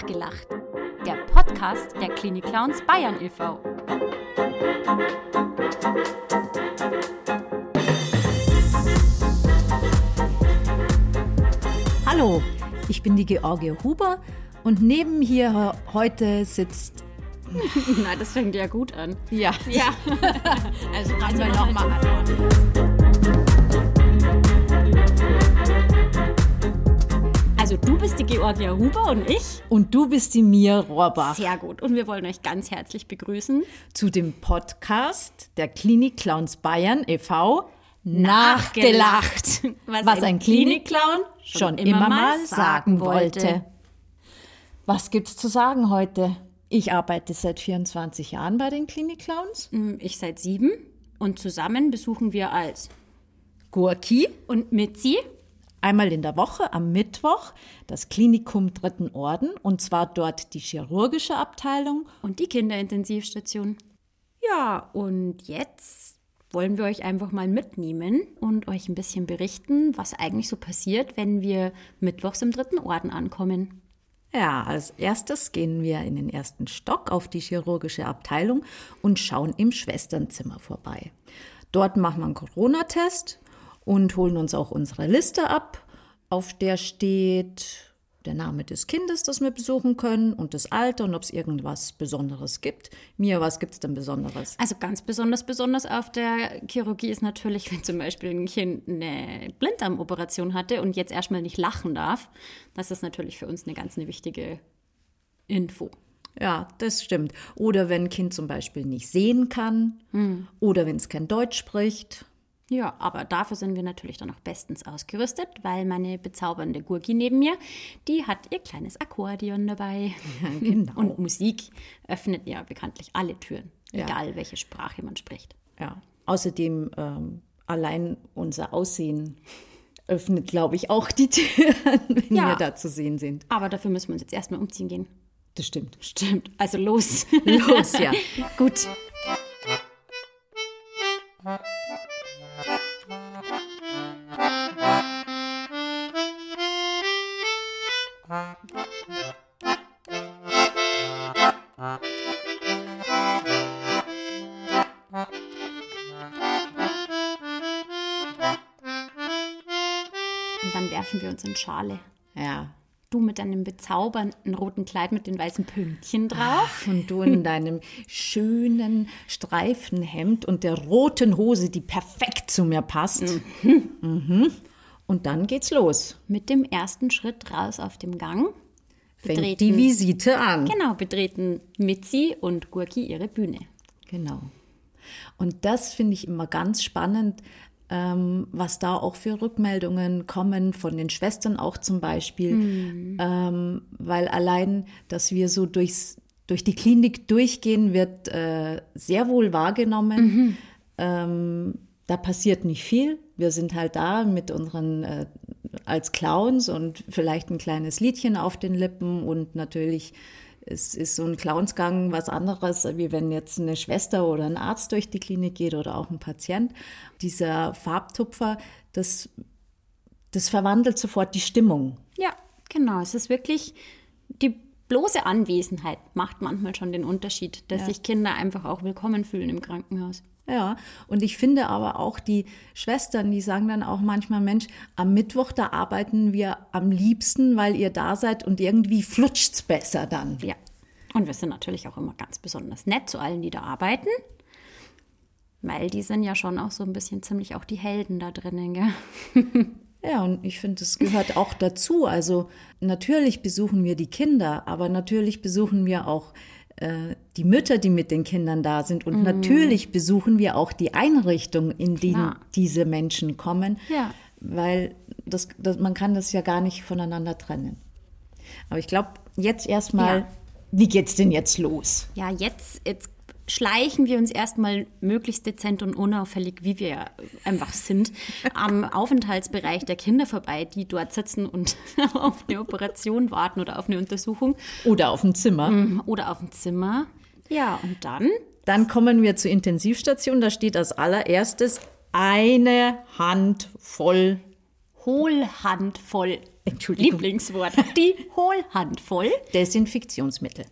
Nachgelacht, der Podcast der Klinik Clowns Bayern e.V. Hallo, ich bin die Georgie Huber und neben hier heute sitzt. Na, das fängt ja gut an. Ja, Ja. also fangen wir nochmal an. Georgia Huber und ich. Und du bist die Mir Rohrbach Sehr gut. Und wir wollen euch ganz herzlich begrüßen. zu dem Podcast der Klinik Clowns Bayern e.V. Nachgelacht, was, ein Klinikclown schon immer mal sagen wollte. Was gibt's zu sagen heute? Ich arbeite seit 24 Jahren bei den Klinikclowns. Hm, Ich seit sieben. Und zusammen besuchen wir als Gurki und Mitzi. Einmal in der Woche am Mittwoch das Klinikum Dritten Orden und zwar dort die chirurgische Abteilung. und die Kinderintensivstation. Ja, und jetzt wollen wir euch einfach mal mitnehmen und euch ein bisschen berichten, was eigentlich so passiert, wenn wir mittwochs im dritten Orden ankommen. Ja, als erstes gehen wir in den ersten Stock auf die chirurgische Abteilung und schauen im Schwesternzimmer vorbei. Dort machen wir einen Corona-Test und holen uns auch unsere Liste ab, auf der steht der Name des Kindes, das wir besuchen können und das Alter und ob es irgendwas Besonderes gibt. Mia, was gibt's denn Besonderes? Also ganz besonders besonders auf der Chirurgie ist natürlich, wenn zum Beispiel ein Kind eine Blinddarmoperation hatte und jetzt erstmal nicht lachen darf. Das ist natürlich für uns eine ganz eine wichtige Info. Ja, das stimmt. Oder wenn ein Kind zum Beispiel nicht sehen kann oder wenn es kein Deutsch spricht. Ja, aber dafür sind wir natürlich dann auch bestens ausgerüstet, weil meine bezaubernde Gurki neben mir, die hat ihr kleines Akkordeon dabei. genau. Und Musik öffnet ja bekanntlich alle Türen, Ja. egal welche Sprache man spricht. Ja, außerdem ähm, allein unser Aussehen öffnet, glaube ich, auch die Türen, wenn Ja. wir da zu sehen sind. Aber dafür müssen wir uns jetzt erstmal umziehen gehen. Das stimmt. Stimmt, also los. Los, ja. Gut. Und dann werfen wir uns in Schale. Ja. Du mit deinem bezaubernden roten Kleid mit den weißen Pünktchen drauf. Und du in deinem schönen Streifenhemd und der roten Hose, die perfekt zu mir passt. Mhm. Und dann geht's los. Mit dem ersten Schritt raus auf dem Gang. Fängt die Visite an. Genau, betreten Mitzi und Gurki ihre Bühne. Genau. Und das finde ich immer ganz spannend, ähm, was da auch für Rückmeldungen kommen von den Schwestern auch zum Beispiel, ähm, weil allein, dass wir so durchs, durch die Klinik durchgehen, wird äh, sehr wohl wahrgenommen. Ähm, da passiert nicht viel. Wir sind halt da mit unseren äh, als Clowns und vielleicht ein kleines Liedchen auf den Lippen und natürlich es ist so ein Clownsgang was anderes, wie wenn jetzt eine Schwester oder ein Arzt durch die Klinik geht oder auch ein Patient. Dieser Farbtupfer, das, das verwandelt sofort die Stimmung. Ja, genau. Es ist wirklich die bloße Anwesenheit macht manchmal schon den Unterschied, dass sich Kinder einfach auch willkommen fühlen im Krankenhaus. Ja, und ich finde aber auch die Schwestern, die sagen dann auch manchmal, Mensch, am Mittwoch, da arbeiten wir am liebsten, weil ihr da seid und irgendwie flutscht's besser dann. Ja. Und wir sind natürlich auch immer ganz besonders nett zu allen, die da arbeiten. Weil die sind ja schon auch so ein bisschen ziemlich auch die Helden da drinnen, gell? Ja, und ich finde, es gehört auch dazu. Also natürlich besuchen wir die Kinder, aber natürlich besuchen wir auch äh, die Mütter, die mit den Kindern da sind. Und natürlich besuchen wir auch die Einrichtung, in denen Klar. diese Menschen kommen. Ja. Weil das, das, man kann das ja gar nicht voneinander trennen. Aber ich glaube, jetzt erstmal, Ja. wie geht's denn jetzt los? Ja, jetzt, jetzt schleichen wir uns erstmal möglichst dezent und unauffällig, wie wir ja einfach sind, am Aufenthaltsbereich der Kinder vorbei, die dort sitzen und auf eine Operation warten oder auf eine Untersuchung Oder auf dem Zimmer. oder auf ein Zimmer. Ja, und dann Dann kommen wir zur Intensivstation. Da steht als allererstes eine Hand voll Hohlhandvoll Entschuldigung, Lieblingswort. Die Hohlhandvoll. Desinfektionsmittel.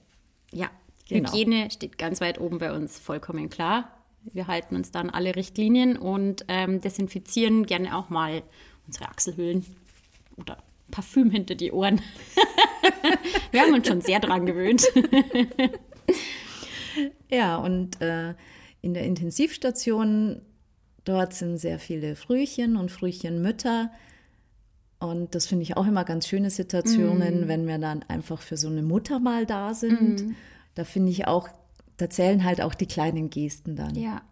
Ja, Genau. Hygiene steht ganz weit oben bei uns, vollkommen klar. Wir halten uns dann alle Richtlinien und ähm, desinfizieren gerne auch mal unsere Achselhöhlen oder Parfüm hinter die Ohren. Wir haben uns schon sehr dran gewöhnt. Ja, und äh, in der Intensivstation, dort sind sehr viele Frühchen und Frühchenmütter. Und das finde ich auch immer ganz schöne Situationen, wenn wir dann einfach für so eine Mutter mal da sind. Da finde ich auch, da zählen halt auch die kleinen Gesten dann. Ja.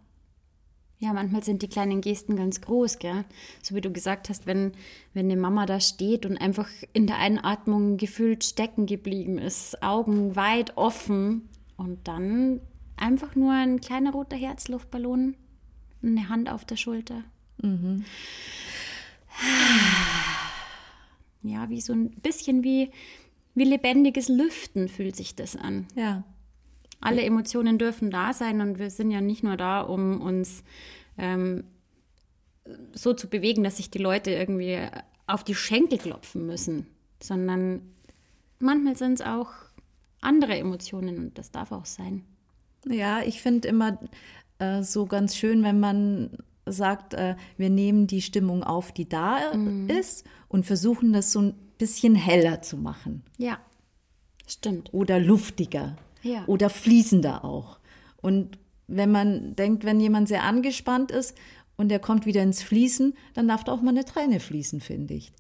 Ja, manchmal sind die kleinen Gesten ganz groß, gell? So wie du gesagt hast, wenn, wenn eine Mama da steht und einfach in der Einatmung gefühlt stecken geblieben ist, Augen weit offen und dann einfach nur ein kleiner roter Herzluftballon, eine Hand auf der Schulter. Ja, wie so ein bisschen wie, wie lebendiges Lüften fühlt sich das an. Ja. Alle Emotionen dürfen da sein und wir sind ja nicht nur da, um uns ähm, so zu bewegen, dass sich die Leute irgendwie auf die Schenkel klopfen müssen, sondern manchmal sind es auch andere Emotionen und das darf auch sein. Ja, ich finde immer äh, so ganz schön, wenn man sagt, äh, wir nehmen die Stimmung auf, die da ist und versuchen das so ein bisschen heller zu machen Ja, stimmt. oder luftiger Ja. oder fließender auch. Und wenn man denkt, wenn jemand sehr angespannt ist und der kommt wieder ins Fließen, dann darf da auch mal eine Träne fließen, finde ich.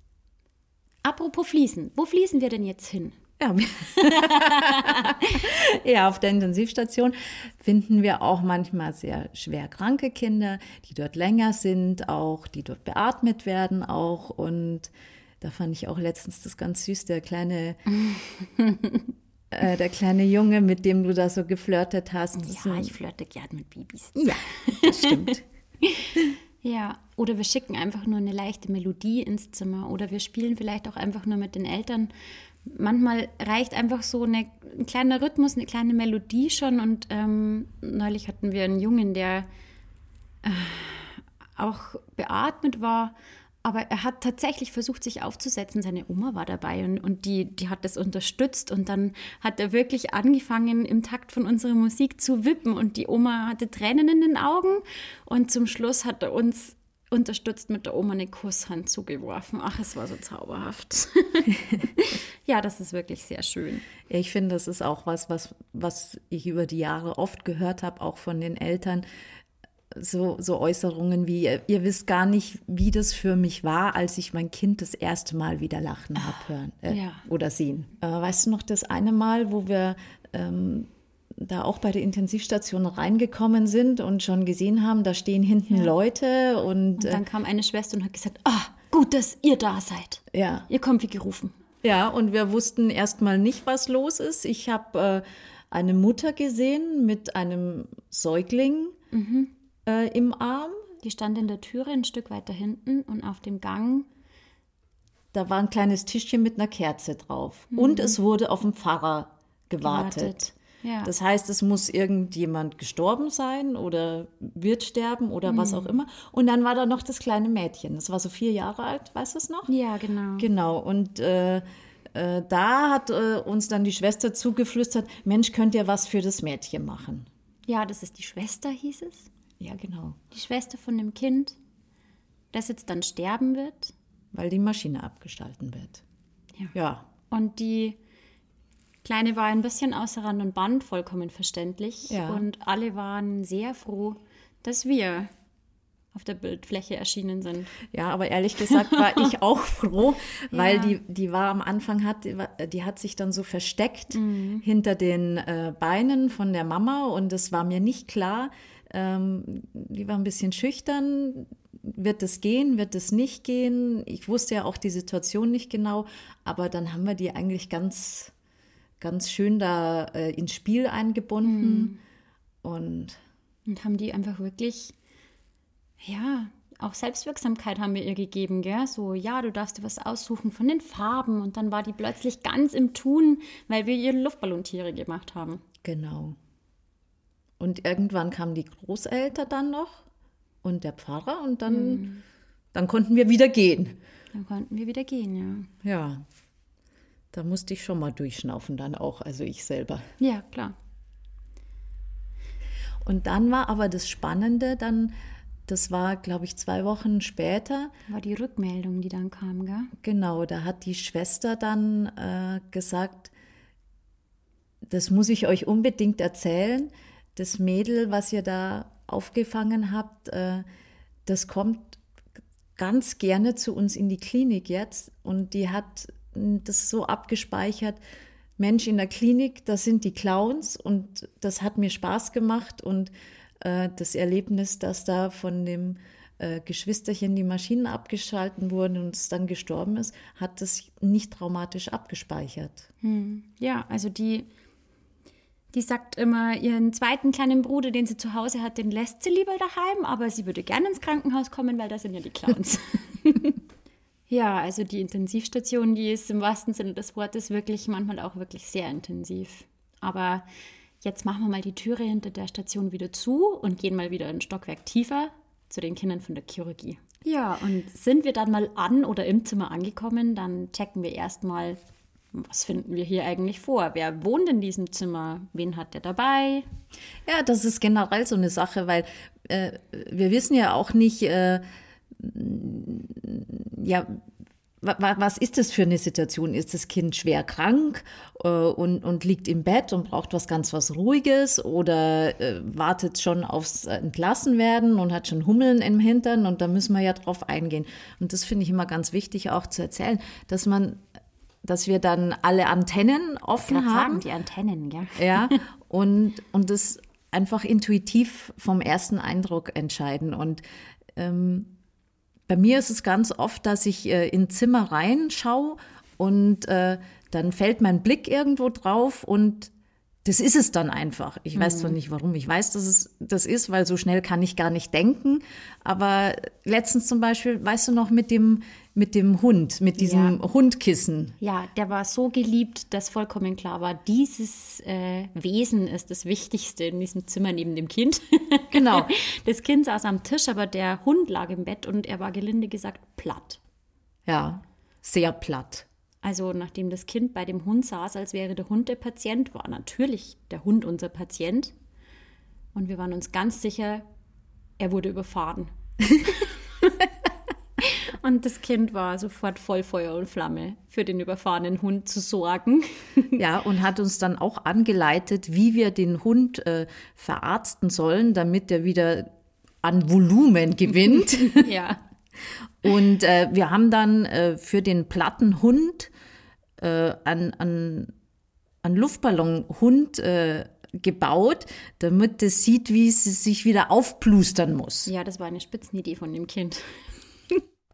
Apropos Fließen, wo fließen wir denn jetzt hin? Ja. ja, auf der Intensivstation finden wir auch manchmal sehr schwer kranke Kinder, die dort länger sind, auch die dort beatmet werden auch. Und da fand ich auch letztens das ganz süß, der kleine, äh, der kleine Junge, mit dem du da so geflirtet hast. Ja, ich flirte gern mit Babys. ja, das stimmt. Ja, oder wir schicken einfach nur eine leichte Melodie ins Zimmer oder wir spielen vielleicht auch einfach nur mit den Eltern. Manchmal reicht einfach so eine, ein kleiner Rhythmus, eine kleine Melodie schon. Und ähm, neulich hatten wir einen Jungen, der äh, auch beatmet war, aber er hat tatsächlich versucht, sich aufzusetzen. Seine Oma war dabei und, und die, die hat das unterstützt. Und dann hat er wirklich angefangen, im Takt von unserer Musik zu wippen. Und die Oma hatte Tränen in den Augen. Und zum Schluss hat er uns unterstützt mit der Oma eine Kusshand zugeworfen. Ach, es war so zauberhaft. ja, das ist wirklich sehr schön. Ich finde, das ist auch was, was, was ich über die Jahre oft gehört habe, auch von den Eltern. So, so Äußerungen wie, ihr, ihr wisst gar nicht, wie das für mich war, als ich mein Kind das erste Mal wieder lachen habe hören äh, ja. oder sehen. Äh, weißt du noch das eine Mal, wo wir ähm, da auch bei der Intensivstation reingekommen sind und schon gesehen haben, da stehen hinten Leute und, Und äh, dann kam eine Schwester und hat gesagt, ah, gut, dass ihr da seid. ja. Ihr kommt wie gerufen. Ja, und wir wussten erstmal nicht, was los ist. Ich habe äh, eine Mutter gesehen mit einem Säugling äh, im Arm. Die stand in der Türe ein Stück weiter hinten und auf dem Gang. Da war ein kleines Tischchen mit einer Kerze drauf. Und es wurde auf den Pfarrer gewartet. Gewartet. Ja. Das heißt, es muss irgendjemand gestorben sein oder wird sterben oder was auch immer. Und dann war da noch das kleine Mädchen. Das war so vier Jahre alt, weißt du es noch? Ja, genau. Genau, und äh, äh, da hat äh, uns dann die Schwester zugeflüstert, Mensch, könnt ihr was für das Mädchen machen? Ja, das ist die Schwester, hieß es. Ja, genau, Die Schwester von dem Kind, das jetzt dann sterben wird. weil die Maschine abgestalten wird. Ja. Ja, Und die Kleine war ein bisschen außer Rand und Band, vollkommen verständlich. Ja. Und alle waren sehr froh, dass wir auf der Bildfläche erschienen sind. ja, aber ehrlich gesagt war ich auch froh, weil Ja. die, die war am Anfang, hat, die, die hat sich dann so versteckt Mhm. hinter den äh, Beinen von der Mama und es war mir nicht klar, ähm, die war ein bisschen schüchtern, wird es gehen, wird es nicht gehen? Ich wusste ja auch die Situation nicht genau, aber dann haben wir die eigentlich ganz, ganz schön da äh, ins Spiel Mhm. eingebunden. Und Und haben die einfach wirklich, ja, auch Selbstwirksamkeit haben wir ihr gegeben, gell? So, ja, du darfst dir was aussuchen von den Farben. Und dann war die plötzlich ganz im Tun, weil wir ihr Luftballontiere gemacht haben. genau. Und irgendwann kamen die Großeltern dann noch und der Pfarrer und dann, Mhm. dann konnten wir wieder gehen. Dann konnten wir wieder gehen, ja. Ja, da musste ich schon mal durchschnaufen dann auch, also ich selber. Ja, klar. Und dann war aber das Spannende, dann, das war, glaube ich, zwei Wochen später. War die Rückmeldung, die dann kam, gell? Genau, da hat die Schwester dann äh, gesagt, das muss ich euch unbedingt erzählen. Das Mädel, was ihr da aufgefangen habt, äh, das kommt ganz gerne zu uns in die Klinik jetzt und die hat das so abgespeichert. Mensch, in der Klinik, das sind die Clowns und das hat mir Spaß gemacht und äh, das Erlebnis, dass da von dem äh, Geschwisterchen die Maschinen abgeschalten wurden und es dann gestorben ist, hat das nicht traumatisch abgespeichert. Hm. Ja, also die die sagt immer, ihren zweiten kleinen Bruder, den sie zu Hause hat, den lässt sie lieber daheim, aber sie würde gerne ins Krankenhaus kommen, weil da sind ja die Clowns. ja, also die Intensivstation, die ist im wahrsten Sinne des Wortes wirklich manchmal auch wirklich sehr intensiv. Aber jetzt machen wir mal die Türe hinter der Station wieder zu und gehen mal wieder ein Stockwerk tiefer zu den Kindern von der Chirurgie. Ja, und sind wir dann mal an oder im Zimmer angekommen, dann checken wir erstmal was finden wir hier eigentlich vor? Wer wohnt in diesem Zimmer? Wen hat der dabei? Ja, das ist generell so eine Sache, weil äh, wir wissen ja auch nicht, äh, ja, was ist das für eine Situation? Ist das Kind schwer krank äh, und, und liegt im Bett und braucht was ganz was Ruhiges oder äh, wartet schon aufs Entlassenwerden und hat schon Hummeln im Hintern und da müssen wir ja drauf eingehen. Und das finde ich immer ganz wichtig auch zu erzählen, dass man dass wir dann alle Antennen offen haben. Sagen, die Antennen, ja. Ja, und, und das einfach intuitiv vom ersten Eindruck entscheiden. Und ähm, bei mir ist es ganz oft, dass ich äh, in Zimmer reinschaue und äh, dann fällt mein Blick irgendwo drauf und das ist es dann einfach. Ich weiß zwar mhm. nicht warum. Ich weiß, dass es das ist, weil so schnell kann ich gar nicht denken. Aber letztens zum Beispiel, weißt du noch, mit dem, mit dem Hund, mit diesem ja. Hundkissen. Ja, der war so geliebt, dass vollkommen klar war, dieses äh, Wesen ist das Wichtigste in diesem Zimmer neben dem Kind. Genau. Das Kind saß am Tisch, aber der Hund lag im Bett und er war gelinde gesagt platt. Ja, sehr platt. Also nachdem das Kind bei dem Hund saß, als wäre der Hund der Patient, war natürlich der Hund unser Patient. Und wir waren uns ganz sicher, er wurde überfahren. und das Kind war sofort voll Feuer und Flamme, für den überfahrenen Hund zu sorgen. ja, und hat uns dann auch angeleitet, wie wir den Hund äh, verarzten sollen, damit er wieder an Volumen gewinnt. ja. Und äh, wir haben dann äh, für den platten Hund äh, an, an, an Luftballonhund äh, gebaut, damit es sieht, wie es sich wieder aufplustern muss. Ja, das war eine Spitzenidee von dem Kind.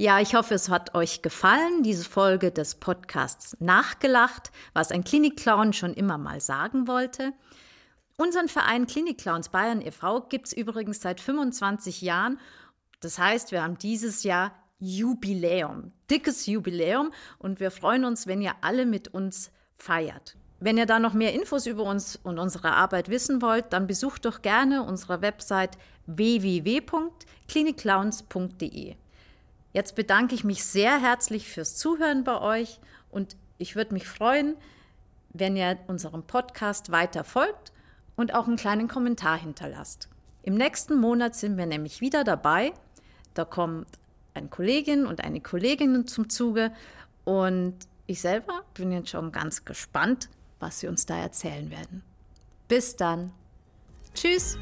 Ja, ich hoffe, es hat euch gefallen, diese Folge des Podcasts Nachgelacht, was ein Klinikclown schon immer mal sagen wollte. Unseren Verein Klinikclowns Bayern e.V. gibt es übrigens seit 25 Jahren. Das heißt, wir haben dieses Jahr Jubiläum, dickes Jubiläum und wir freuen uns, wenn ihr alle mit uns feiert. Wenn ihr da noch mehr Infos über uns und unsere Arbeit wissen wollt, dann besucht doch gerne unsere Website www.klinikclowns.de. Jetzt bedanke ich mich sehr herzlich fürs Zuhören bei euch und ich würde mich freuen, wenn ihr unserem Podcast weiter folgt und auch einen kleinen Kommentar hinterlasst. Im nächsten Monat sind wir nämlich wieder dabei. Da kommt eine Kollegin und eine Kollegin zum Zuge und ich selber bin jetzt schon ganz gespannt, was sie uns da erzählen werden. Bis dann. Tschüss.